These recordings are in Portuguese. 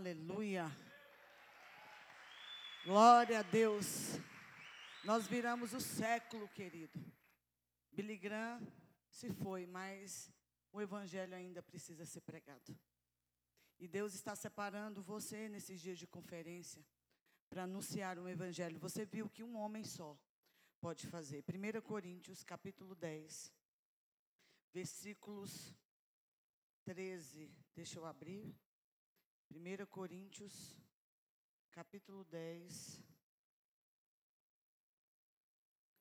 Aleluia. Glória a Deus. Nós viramos o século, querido. Billy Graham se foi, mas o evangelho ainda precisa ser pregado. E Deus está separando você nesses dias de conferência para anunciar o evangelho. Você viu que um homem só pode fazer. 1 Coríntios, capítulo 10, versículos 13. Deixa eu abrir. 1 Coríntios, capítulo 10.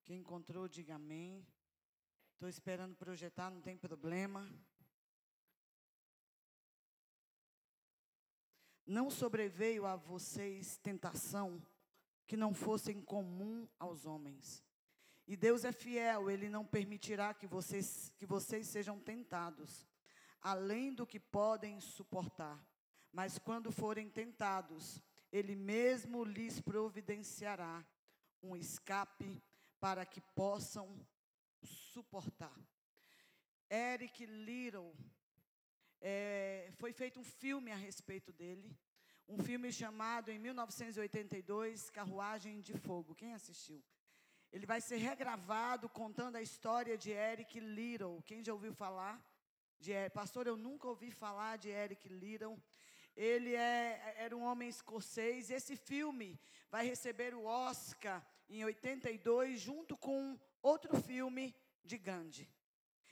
Quem encontrou, diga amém. Estou esperando projetar, não tem problema. Não sobreveio a vocês tentação que não fosse comum aos homens. E Deus é fiel, Ele não permitirá que vocês, que vocês sejam tentados, além do que podem suportar. Mas quando forem tentados, Ele mesmo lhes providenciará um escape para que possam suportar. Eric Little, é, foi feito um filme a respeito dele. Um filme chamado, em 1982, Carruagem de Fogo. Quem assistiu? Ele vai ser regravado contando a história de Eric Little. Quem já ouviu falar? De, pastor, eu nunca ouvi falar de Eric Little. Ele é, era um homem escocês. Esse filme vai receber o Oscar em 82, junto com outro filme de Gandhi.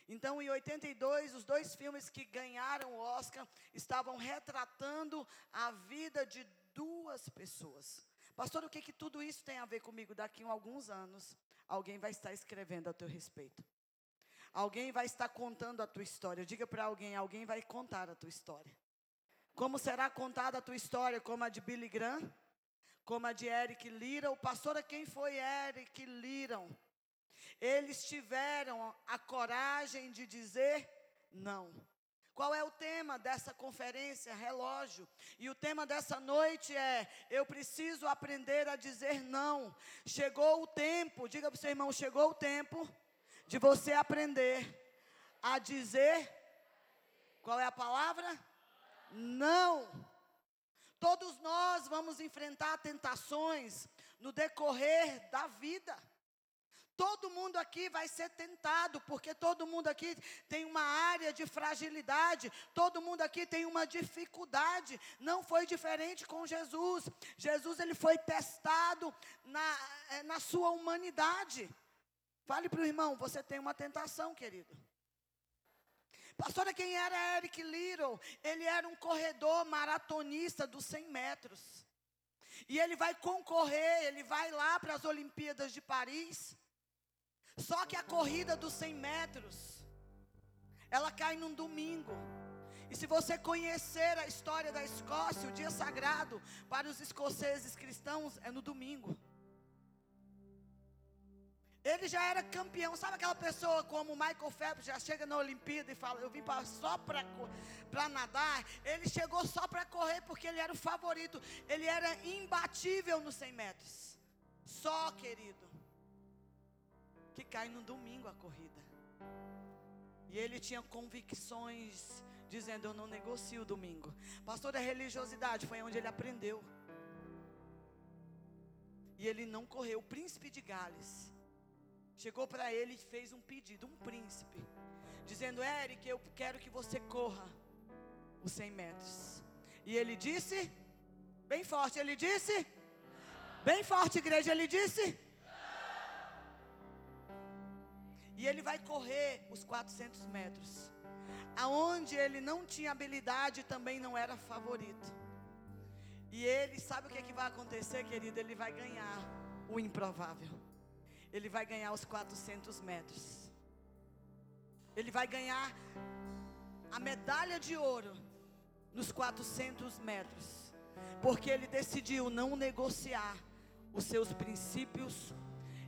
Então, em 82, os dois filmes que ganharam o Oscar estavam retratando a vida de duas pessoas. Pastor, o que, que tudo isso tem a ver comigo? Daqui a alguns anos, alguém vai estar escrevendo a teu respeito. Alguém vai estar contando a tua história. Diga para alguém, alguém vai contar a tua história. Como será contada a tua história? Como a de Billy Graham? Como a de Eric Liron? Pastora, quem foi Eric Liron? Eles tiveram a coragem de dizer não. Qual é o tema dessa conferência? Relógio. E o tema dessa noite é: eu preciso aprender a dizer não. Chegou o tempo, diga para o seu irmão: chegou o tempo de você aprender a dizer. Qual é a palavra? Não. Todos nós vamos enfrentar tentações no decorrer da vida. Todo mundo aqui vai ser tentado, porque todo mundo aqui tem uma área de fragilidade, todo mundo aqui tem uma dificuldade. Não foi diferente com Jesus. Jesus ele foi testado na, eh, na sua humanidade. Fale para o irmão, você tem uma tentação, querido. Pastora, quem era Eric Little? Ele era um corredor maratonista dos 100 metros. E ele vai concorrer, ele vai lá para as Olimpíadas de Paris. Só que a corrida dos 100 metros, ela cai num domingo. E se você conhecer a história da Escócia, o dia sagrado para os escoceses cristãos é no domingo. Ele já era campeão. Sabe aquela pessoa como o Michael Phelps já chega na Olimpíada e fala: Eu vim pra, só para nadar. Ele chegou só para correr porque ele era o favorito. Ele era imbatível nos 100 metros. Só, querido, que cai no domingo a corrida. E ele tinha convicções, dizendo: Eu não negocio domingo. Pastor, a religiosidade foi onde ele aprendeu. E ele não correu. O príncipe de Gales chegou para ele e fez um pedido, um príncipe, dizendo: Eric, eu quero que você corra os 100 metros. E ele disse, bem forte, ele disse, bem forte, igreja, ele disse. E ele vai correr os 400 metros. Aonde ele não tinha habilidade, também não era favorito. E ele, sabe o que, é que vai acontecer, querido? Ele vai ganhar o improvável ele vai ganhar os 400 metros. Ele vai ganhar a medalha de ouro nos 400 metros, porque ele decidiu não negociar os seus princípios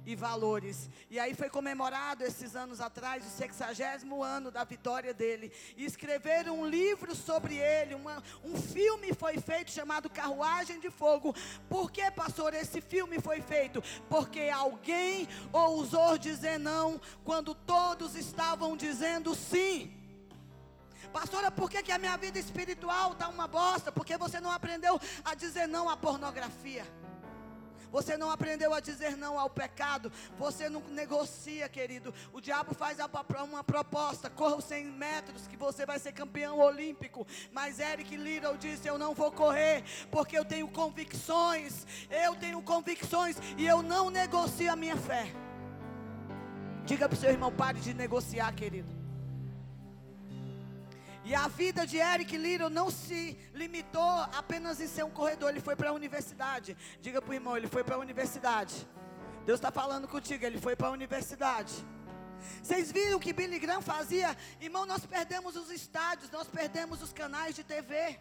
e valores. E aí foi comemorado esses anos atrás, o sexagésimo ano da vitória dele. E escreveram um livro sobre ele, uma, um filme foi feito chamado Carruagem de Fogo. Por que, pastor, esse filme foi feito? Porque alguém ousou dizer não quando todos estavam dizendo sim. Pastora, por que, que a minha vida espiritual está uma bosta? Porque você não aprendeu a dizer não à pornografia. Você não aprendeu a dizer não ao pecado. Você não negocia, querido. O diabo faz uma proposta: corra os 100 metros que você vai ser campeão olímpico. Mas Eric Little disse: Eu não vou correr porque eu tenho convicções. Eu tenho convicções e eu não negocio a minha fé. Diga para o seu irmão: pare de negociar, querido. E a vida de Eric Little não se limitou apenas em ser um corredor, ele foi para a universidade. Diga para o irmão, ele foi para a universidade. Deus está falando contigo, ele foi para a universidade. Vocês viram o que Billy Graham fazia? Irmão, nós perdemos os estádios, nós perdemos os canais de TV.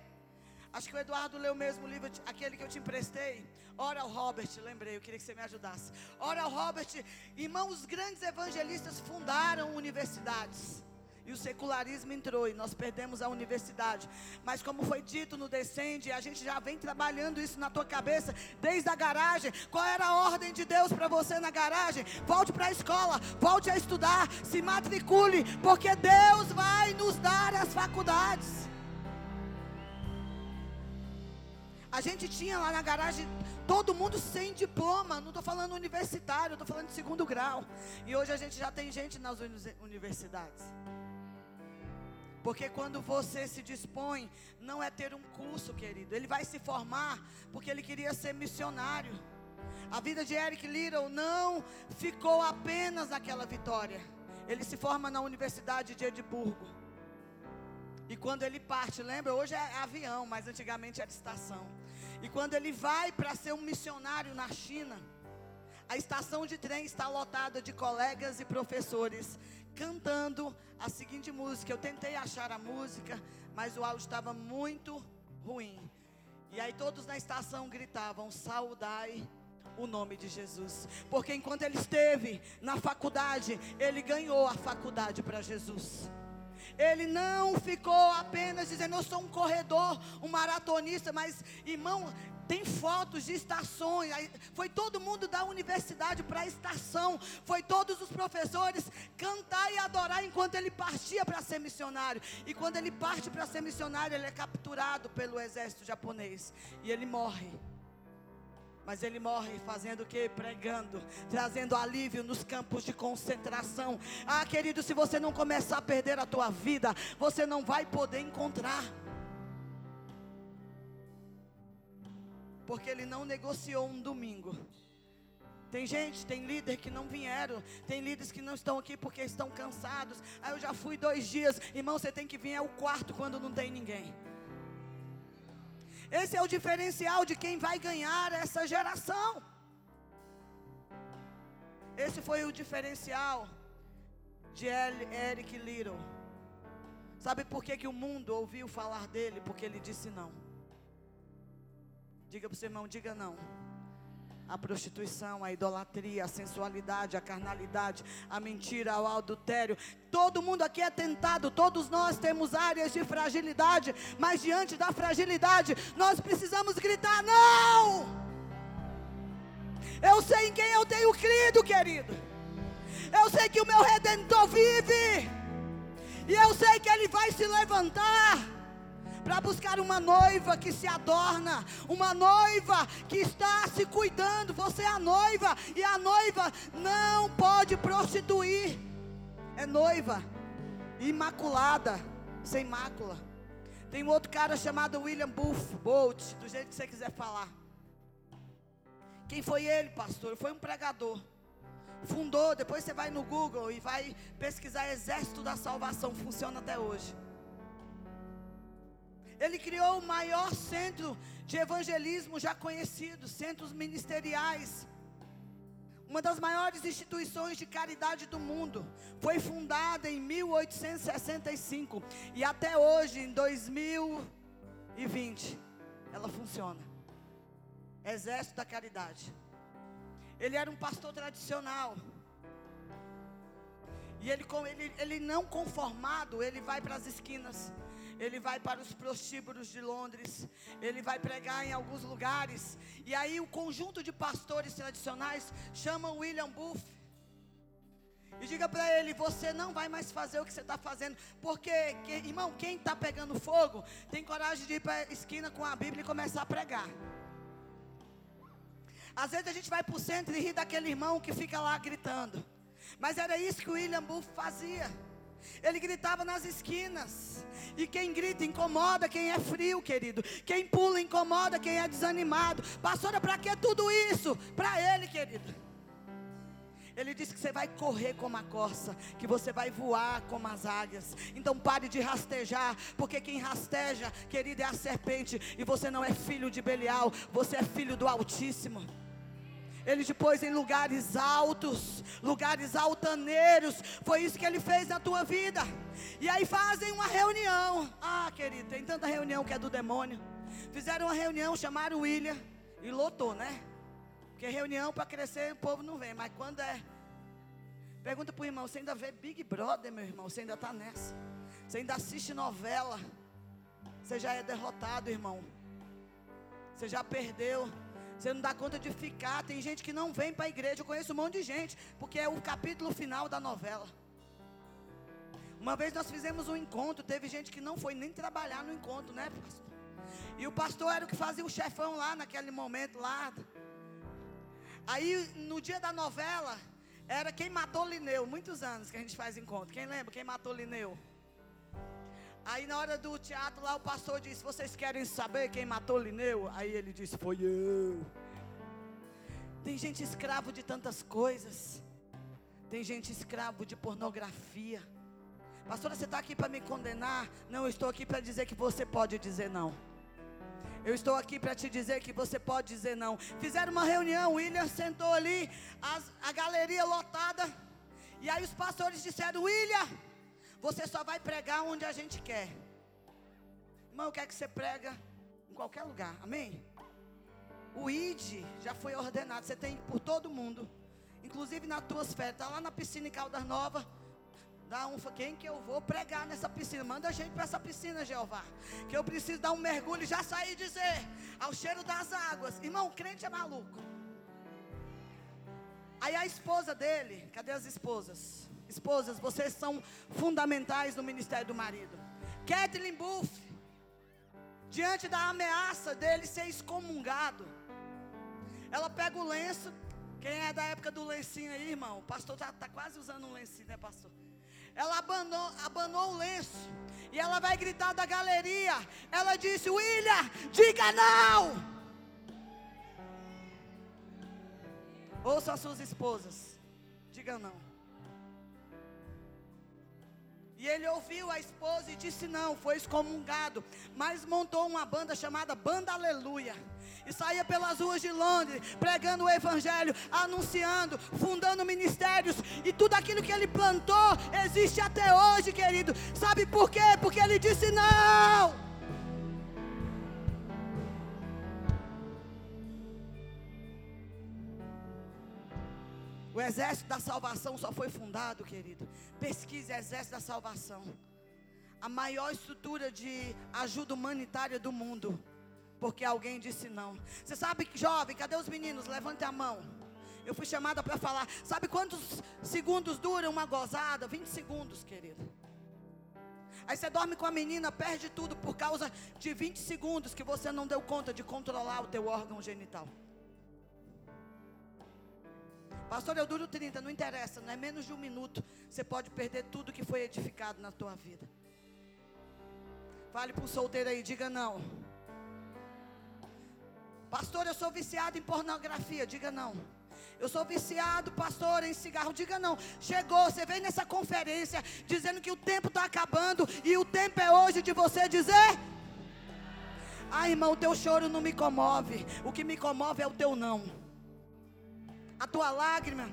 Acho que o Eduardo leu o mesmo livro, aquele que eu te emprestei. Ora ao Robert, lembrei, eu queria que você me ajudasse. Ora ao Robert, irmão, os grandes evangelistas fundaram universidades. E o secularismo entrou e nós perdemos a universidade. Mas como foi dito no Descende, a gente já vem trabalhando isso na tua cabeça desde a garagem. Qual era a ordem de Deus para você na garagem? Volte para a escola, volte a estudar, se matricule, porque Deus vai nos dar as faculdades. A gente tinha lá na garagem todo mundo sem diploma. Não estou falando universitário, estou falando de segundo grau. E hoje a gente já tem gente nas universidades. Porque quando você se dispõe, não é ter um curso, querido. Ele vai se formar porque ele queria ser missionário. A vida de Eric Little não ficou apenas naquela vitória. Ele se forma na Universidade de Edimburgo. E quando ele parte, lembra? Hoje é avião, mas antigamente era estação. E quando ele vai para ser um missionário na China, a estação de trem está lotada de colegas e professores cantando a seguinte música. Eu tentei achar a música, mas o áudio estava muito ruim. E aí todos na estação gritavam: Saudai o nome de Jesus. Porque enquanto ele esteve na faculdade, ele ganhou a faculdade para Jesus. Ele não ficou apenas dizendo, eu sou um corredor, um maratonista, mas irmão, tem fotos de estações. Foi todo mundo da universidade para a estação. Foi todos os professores cantar e adorar enquanto ele partia para ser missionário. E quando ele parte para ser missionário, ele é capturado pelo exército japonês. E ele morre. Mas ele morre fazendo o que? Pregando, trazendo alívio nos campos de concentração. Ah, querido, se você não começar a perder a tua vida, você não vai poder encontrar. Porque ele não negociou um domingo. Tem gente, tem líder que não vieram, tem líderes que não estão aqui porque estão cansados. Aí eu já fui dois dias, irmão, você tem que vir ao quarto quando não tem ninguém. Esse é o diferencial de quem vai ganhar essa geração. Esse foi o diferencial de Eric Little. Sabe por que, que o mundo ouviu falar dele? Porque ele disse não. Diga para o seu irmão, diga não. A prostituição, a idolatria, a sensualidade, a carnalidade, a mentira, o adultério. Todo mundo aqui é tentado, todos nós temos áreas de fragilidade, mas diante da fragilidade, nós precisamos gritar: não! Eu sei em quem eu tenho crido, querido. Eu sei que o meu redentor vive. E eu sei que ele vai se levantar para buscar uma noiva que se adorna, uma noiva que está se cuidando. Você é a noiva e a noiva não pode prostituir. É noiva imaculada, sem mácula. Tem um outro cara chamado William Buff, Bolt, do jeito que você quiser falar. Quem foi ele, pastor? Foi um pregador. Fundou, depois você vai no Google e vai pesquisar Exército da Salvação, funciona até hoje. Ele criou o maior centro de evangelismo já conhecido, centros ministeriais. Uma das maiores instituições de caridade do mundo. Foi fundada em 1865 e até hoje, em 2020, ela funciona. Exército da Caridade. Ele era um pastor tradicional. E ele, ele, ele não conformado, ele vai para as esquinas ele vai para os prostíbulos de Londres, ele vai pregar em alguns lugares, e aí o conjunto de pastores tradicionais chamam William Booth, E diga para ele: você não vai mais fazer o que você está fazendo. Porque, que, irmão, quem está pegando fogo tem coragem de ir para a esquina com a Bíblia e começar a pregar. Às vezes a gente vai para o centro e ri daquele irmão que fica lá gritando. Mas era isso que o William Booth fazia. Ele gritava nas esquinas. E quem grita incomoda quem é frio, querido. Quem pula incomoda quem é desanimado. Pastora, para que tudo isso? Para ele, querido. Ele disse que você vai correr como a corça, que você vai voar como as águias. Então pare de rastejar, porque quem rasteja, querido, é a serpente. E você não é filho de Belial, você é filho do Altíssimo. Ele te pôs em lugares altos, lugares altaneiros. Foi isso que ele fez na tua vida. E aí fazem uma reunião. Ah, querido, tem tanta reunião que é do demônio. Fizeram uma reunião, chamaram o William e lotou, né? Porque reunião para crescer o povo não vem, mas quando é. Pergunta para o irmão: você ainda vê Big Brother, meu irmão? Você ainda está nessa? Você ainda assiste novela? Você já é derrotado, irmão. Você já perdeu. Você não dá conta de ficar. Tem gente que não vem para a igreja. Eu conheço um monte de gente, porque é o capítulo final da novela. Uma vez nós fizemos um encontro, teve gente que não foi nem trabalhar no encontro, né, pastor? E o pastor era o que fazia o chefão lá naquele momento lá. Aí no dia da novela, era quem matou Lineu. Muitos anos que a gente faz encontro. Quem lembra quem matou Lineu? Aí na hora do teatro lá o pastor disse: Vocês querem saber quem matou Lineu? Aí ele disse: Foi eu. Tem gente escravo de tantas coisas. Tem gente escravo de pornografia. Pastora, você está aqui para me condenar? Não, eu estou aqui para dizer que você pode dizer não. Eu estou aqui para te dizer que você pode dizer não. Fizeram uma reunião, William sentou ali, as, a galeria lotada. E aí os pastores disseram: William, você só vai pregar onde a gente quer. Irmão, quer que você prega em qualquer lugar. Amém? O ID já foi ordenado. Você tem por todo mundo. Inclusive nas tuas férias. Está lá na piscina em Caldas Novas. Dá um, quem que eu vou pregar nessa piscina? Manda a gente para essa piscina, Jeová. Que eu preciso dar um mergulho e já sair e dizer, ao cheiro das águas. Irmão, crente é maluco. Aí a esposa dele, cadê as esposas? Esposas, vocês são fundamentais no ministério do marido. Kathleen Buff, diante da ameaça dele ser excomungado, ela pega o lenço. Quem é da época do lencinho aí, irmão? O pastor está tá quase usando um lencinho, né, pastor? Ela abanou, abanou o lenço. E ela vai gritar da galeria. Ela disse: William, diga não. Ouça as suas esposas. Diga não. E ele ouviu a esposa e disse não, foi excomungado. Mas montou uma banda chamada Banda Aleluia e saía pelas ruas de Londres, pregando o Evangelho, anunciando, fundando ministérios, e tudo aquilo que ele plantou existe até hoje, querido. Sabe por quê? Porque ele disse não. O exército da salvação só foi fundado, querido. Pesquise exército da salvação. A maior estrutura de ajuda humanitária do mundo porque alguém disse não. Você sabe, jovem, cadê os meninos? Levante a mão. Eu fui chamada para falar. Sabe quantos segundos dura uma gozada? 20 segundos, querido. Aí você dorme com a menina, perde tudo por causa de 20 segundos que você não deu conta de controlar o teu órgão genital. Pastor, eu duro 30, não interessa, não é menos de um minuto. Você pode perder tudo que foi edificado na tua vida. Fale para o solteiro aí, diga não. Pastor, eu sou viciado em pornografia. Diga não. Eu sou viciado, pastor, em cigarro. Diga não. Chegou, você vem nessa conferência dizendo que o tempo está acabando e o tempo é hoje de você dizer. Ah, irmão, o teu choro não me comove. O que me comove é o teu não. A tua lágrima.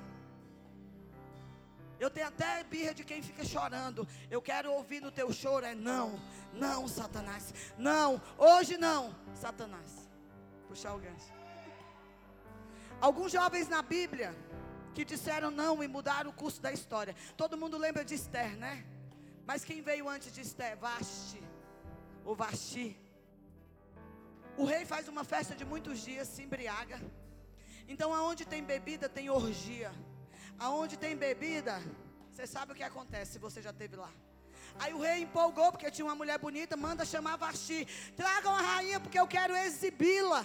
Eu tenho até birra de quem fica chorando. Eu quero ouvir no teu choro. É não, não, Satanás. Não, hoje não, Satanás puxar o gancho. Alguns jovens na Bíblia que disseram não e mudaram o curso da história. Todo mundo lembra de Esther, né? Mas quem veio antes de Esther? Vasti. O Vasti. O rei faz uma festa de muitos dias, se embriaga. Então, aonde tem bebida, tem orgia. Aonde tem bebida, Você sabe o que acontece se você já esteve lá. Aí o rei empolgou porque tinha uma mulher bonita, manda chamar Vasti. Tragam a rainha porque eu quero exibi-la.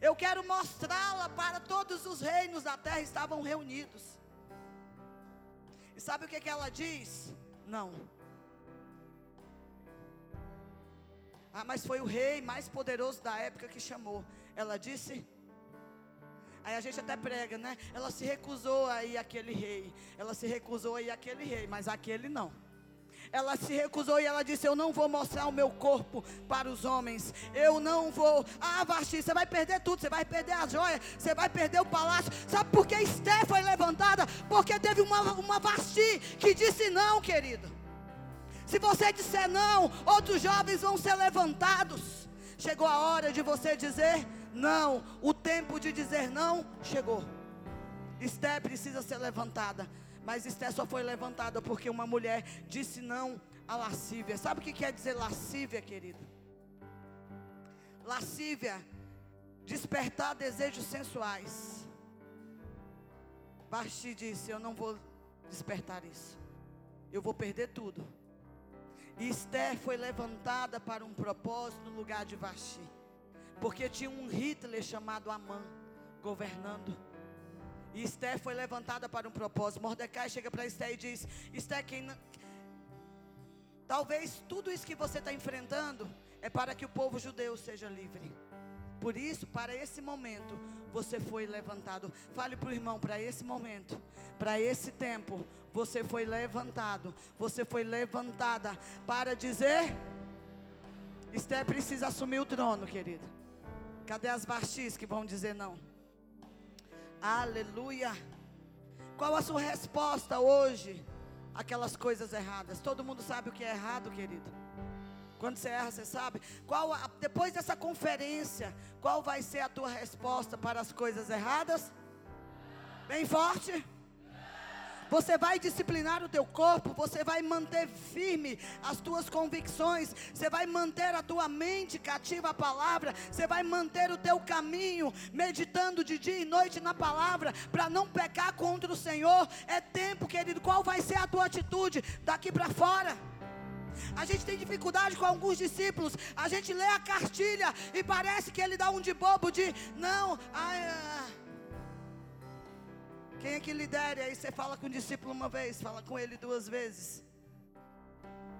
Eu quero mostrá-la para todos os reinos da terra estavam reunidos. E sabe o que, que ela diz? Não. Ah, mas foi o rei mais poderoso da época que chamou. Ela disse. Aí a gente até prega, né? Ela se recusou aí aquele rei. Ela se recusou aí aquele rei, mas aquele não. Ela se recusou e ela disse: Eu não vou mostrar o meu corpo para os homens. Eu não vou. Ah, Vasti, você vai perder tudo. Você vai perder a joia. Você vai perder o palácio. Sabe por que Esté foi levantada? Porque teve uma, uma Vasti que disse não, querido. Se você disser não, outros jovens vão ser levantados. Chegou a hora de você dizer não. O tempo de dizer não chegou. Esté precisa ser levantada. Mas Esté só foi levantada porque uma mulher disse não à lascívia. Sabe o que quer dizer lascívia, querido? Lascívia, despertar desejos sensuais. Basti disse: Eu não vou despertar isso. Eu vou perder tudo. E Esther foi levantada para um propósito no lugar de Vasti. Porque tinha um Hitler chamado Amã governando. E Esther foi levantada para um propósito. Mordecai chega para Esther e diz: Esther, quem talvez tudo isso que você está enfrentando é para que o povo judeu seja livre. Por isso, para esse momento, você foi levantado. Fale para o irmão, para esse momento, para esse tempo, você foi levantado. Você foi levantada para dizer: Esther precisa assumir o trono, querido. Cadê as Bastis que vão dizer não? Aleluia. Qual a sua resposta hoje? Aquelas coisas erradas. Todo mundo sabe o que é errado, querido. Quando você erra, você sabe. Qual a, depois dessa conferência, qual vai ser a tua resposta para as coisas erradas? Bem forte. Você vai disciplinar o teu corpo, você vai manter firme as tuas convicções, você vai manter a tua mente cativa à palavra, você vai manter o teu caminho meditando de dia e noite na palavra para não pecar contra o Senhor. É tempo, querido, qual vai ser a tua atitude daqui para fora? A gente tem dificuldade com alguns discípulos. A gente lê a cartilha e parece que ele dá um de bobo de não, ai, ah, quem é que lidera? Aí você fala com o discípulo uma vez, fala com ele duas vezes.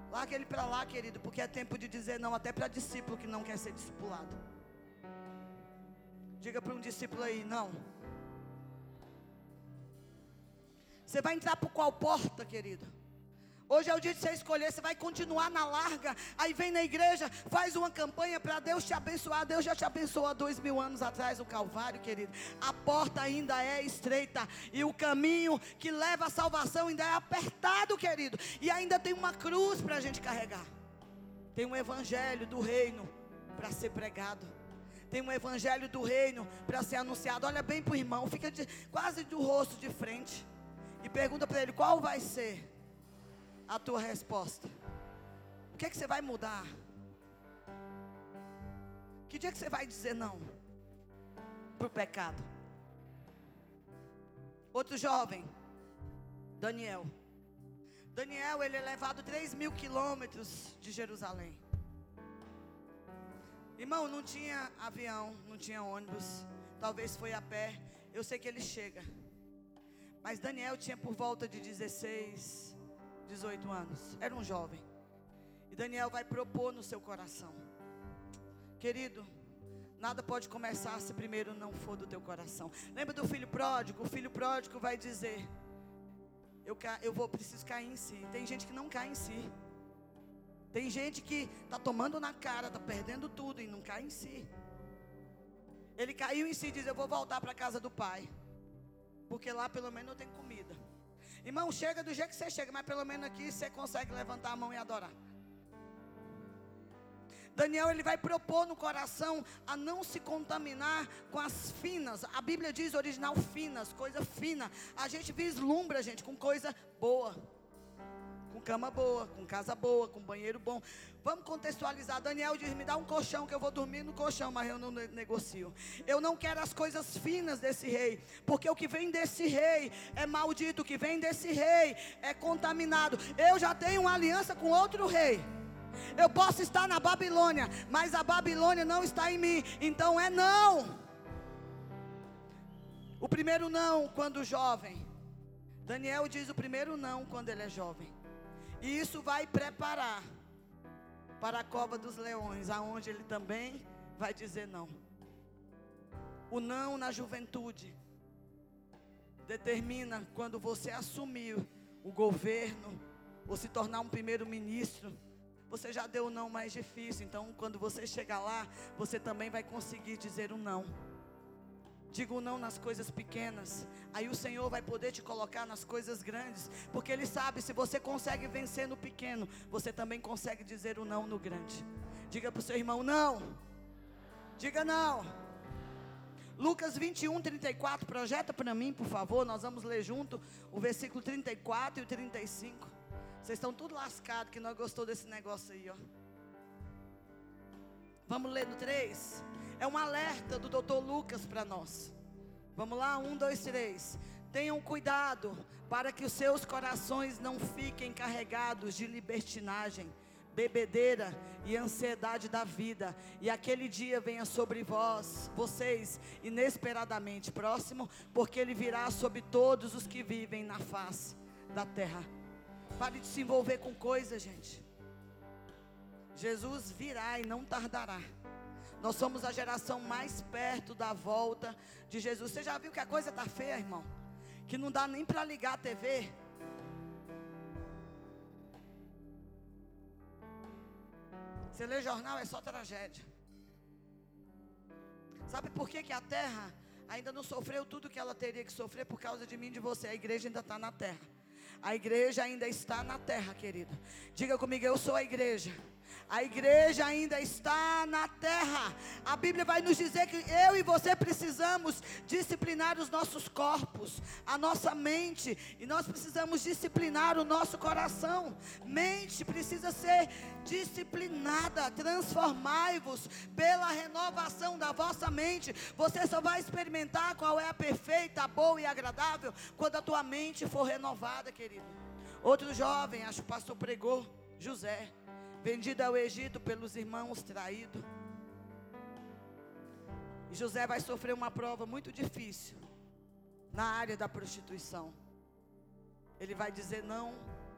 Larga ele para lá, querido, porque é tempo de dizer não até para discípulo que não quer ser discipulado. Diga para um discípulo aí, não. Você vai entrar por qual porta, querido? Hoje é o dia de você escolher, você vai continuar na larga, aí vem na igreja, faz uma campanha para Deus te abençoar. Deus já te abençoou há dois mil anos atrás no Calvário, querido. A porta ainda é estreita e o caminho que leva à salvação ainda é apertado, querido. E ainda tem uma cruz para a gente carregar. Tem um evangelho do reino para ser pregado. Tem um evangelho do reino para ser anunciado. Olha bem para o irmão, fica de, quase do rosto de frente e pergunta para ele qual vai ser a tua resposta? O que é que você vai mudar? Que dia que você vai dizer não para o pecado? Outro jovem, Daniel. Daniel, ele é levado 3 mil quilômetros de Jerusalém. Irmão, não tinha avião, não tinha ônibus. Talvez foi a pé. Eu sei que ele chega. Mas Daniel tinha por volta de 16, 18 anos, era um jovem. E Daniel vai propor no seu coração: Querido, nada pode começar se primeiro não for do teu coração. Lembra do filho pródigo? O filho pródigo vai dizer: Eu, eu vou, preciso cair em si. Tem gente que não cai em si. Tem gente que está tomando na cara, está perdendo tudo e não cai em si. Ele caiu em si e diz: Eu vou voltar para a casa do pai. Porque lá pelo menos eu tenho comida. Irmão, chega do jeito que você chega, mas pelo menos aqui você consegue levantar a mão e adorar. Daniel ele vai propor no coração a não se contaminar com as finas. A Bíblia diz original finas, coisa fina. A gente vislumbra, gente, com coisa boa, cama boa, com casa boa, com banheiro bom. Vamos contextualizar. Daniel diz: me dá um colchão que eu vou dormir no colchão, mas eu não negocio. Eu não quero as coisas finas desse rei, porque o que vem desse rei é maldito, o que vem desse rei é contaminado. Eu já tenho uma aliança com outro rei. Eu posso estar na Babilônia, mas a Babilônia não está em mim. Então é não. O primeiro não quando jovem. Daniel diz o primeiro não quando ele é jovem. E isso vai preparar para a cova dos leões, aonde ele também vai dizer não. O não na juventude determina quando você assumir o governo ou se tornar um primeiro-ministro. Você já deu o não mais difícil, então quando você chegar lá, você também vai conseguir dizer o um não. Diga não nas coisas pequenas. Aí o Senhor vai poder te colocar nas coisas grandes. Porque Ele sabe, se você consegue vencer no pequeno, você também consegue dizer o não no grande. Diga para o seu irmão, não. Diga não. Lucas 21, 34, projeta para mim, por favor. Nós vamos ler junto o versículo 34 e o 35. Vocês estão tudo lascados que nós gostou desse negócio aí, ó. Vamos ler no 3. É um alerta do doutor Lucas para nós. Vamos lá, um, dois, três. Tenham cuidado para que os seus corações não fiquem carregados de libertinagem, bebedeira e ansiedade da vida, e aquele dia venha sobre vós, vocês, inesperadamente próximo, porque ele virá sobre todos os que vivem na face da terra. Pare de se envolver com coisas, gente. Jesus virá e não tardará. Nós somos a geração mais perto da volta de Jesus. Você já viu que a coisa está feia, irmão? Que não dá nem para ligar a TV. Você lê jornal, é só tragédia. Sabe por que, que a terra ainda não sofreu tudo que ela teria que sofrer por causa de mim e de você? A igreja ainda está na terra. A igreja ainda está na terra, querido. Diga comigo, eu sou a igreja. A igreja ainda está na terra. A Bíblia vai nos dizer que eu e você precisamos disciplinar os nossos corpos, a nossa mente, e nós precisamos disciplinar o nosso coração. Mente precisa ser disciplinada. Transformai-vos pela renovação da vossa mente. Você só vai experimentar qual é a perfeita, a boa e agradável quando a tua mente for renovada, querido. Outro jovem, acho que o pastor pregou, José vendido ao Egito pelos irmãos, traído. E José vai sofrer uma prova muito difícil na área da prostituição. Ele vai dizer não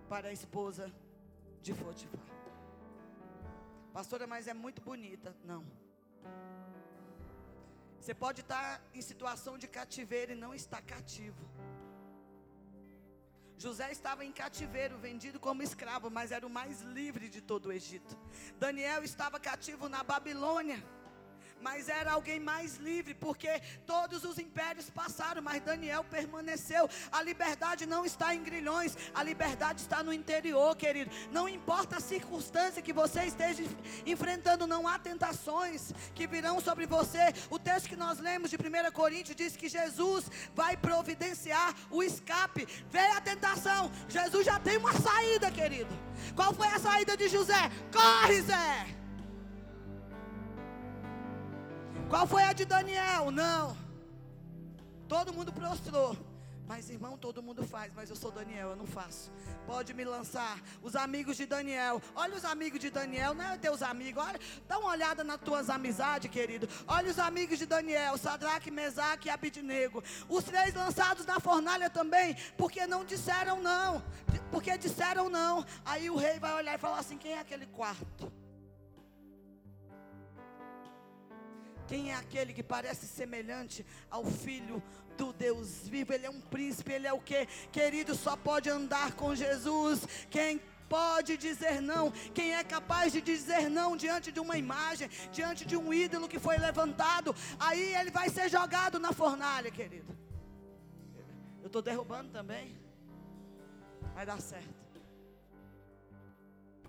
para a esposa de Potifar. Pastora, mas é muito bonita. Não. Você pode estar em situação de cativeiro e não estar cativo. José estava em cativeiro, vendido como escravo, mas era o mais livre de todo o Egito. Daniel estava cativo na Babilônia mas era alguém mais livre, porque todos os impérios passaram, mas Daniel permaneceu. A liberdade não está em grilhões, a liberdade está no interior, querido. Não importa a circunstância que você esteja enfrentando, não há tentações que virão sobre você. O texto que nós lemos de 1 Coríntios diz que Jesus vai providenciar o escape. Veio a tentação, Jesus já tem uma saída, querido. Qual foi a saída de José? Corre, Zé! Qual foi a de Daniel? Não. Todo mundo prostrou. Mas irmão, todo mundo faz, mas eu sou Daniel, eu não faço. Pode me lançar. Os amigos de Daniel. Olha os amigos de Daniel, não é teus amigos. Olha, dá uma olhada nas tuas amizades, querido. Olha os amigos de Daniel, Sadraque, Mesaque e Abidnego. Os três lançados na fornalha também, porque não disseram não. Porque disseram não. Aí o rei vai olhar e falar assim: quem é aquele quarto? Quem é aquele que parece semelhante ao filho do Deus vivo? Ele é um príncipe, ele é o que? Querido, só pode andar com Jesus. Quem pode dizer não? Quem é capaz de dizer não diante de uma imagem, diante de um ídolo que foi levantado? Aí ele vai ser jogado na fornalha, querido. Eu estou derrubando também. Vai dar certo.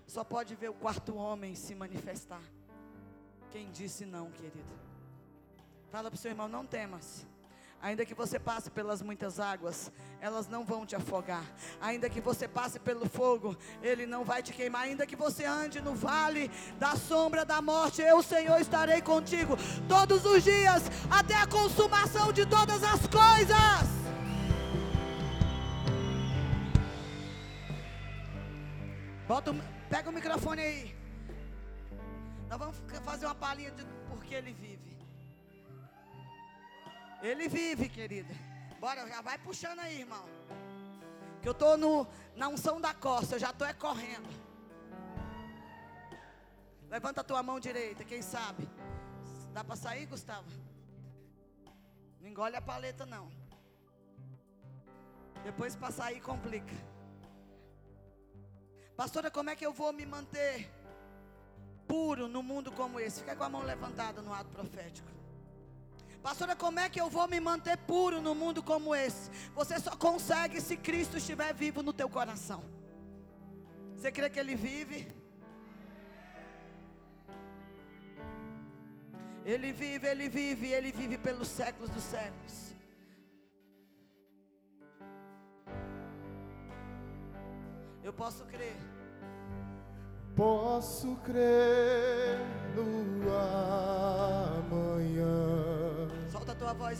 Só pode ver o quarto homem se manifestar. Quem disse não, querido? Fala para o seu irmão: não temas. Ainda que você passe pelas muitas águas, elas não vão te afogar. Ainda que você passe pelo fogo, ele não vai te queimar. Ainda que você ande no vale da sombra da morte, eu, Senhor, estarei contigo todos os dias, até a consumação de todas as coisas. Bota, pega o microfone aí. Nós vamos fazer uma palhinha de porque ele vive. Ele vive, querida. Bora, já vai puxando aí, irmão. Que eu estou na unção da costa, eu já estou é correndo. Levanta a tua mão direita, quem sabe? Dá para sair, Gustavo? Não engole a paleta, não. Depois para sair complica. Pastora, como é que eu vou me manter puro no mundo como esse? Fica com a mão levantada no ato profético. Pastora, como é que eu vou me manter puro no mundo como esse? Você só consegue se Cristo estiver vivo no teu coração. Você crê que Ele vive? Ele vive, Ele vive, Ele vive pelos séculos dos séculos. Eu posso crer. Posso crer no amanhã tua voz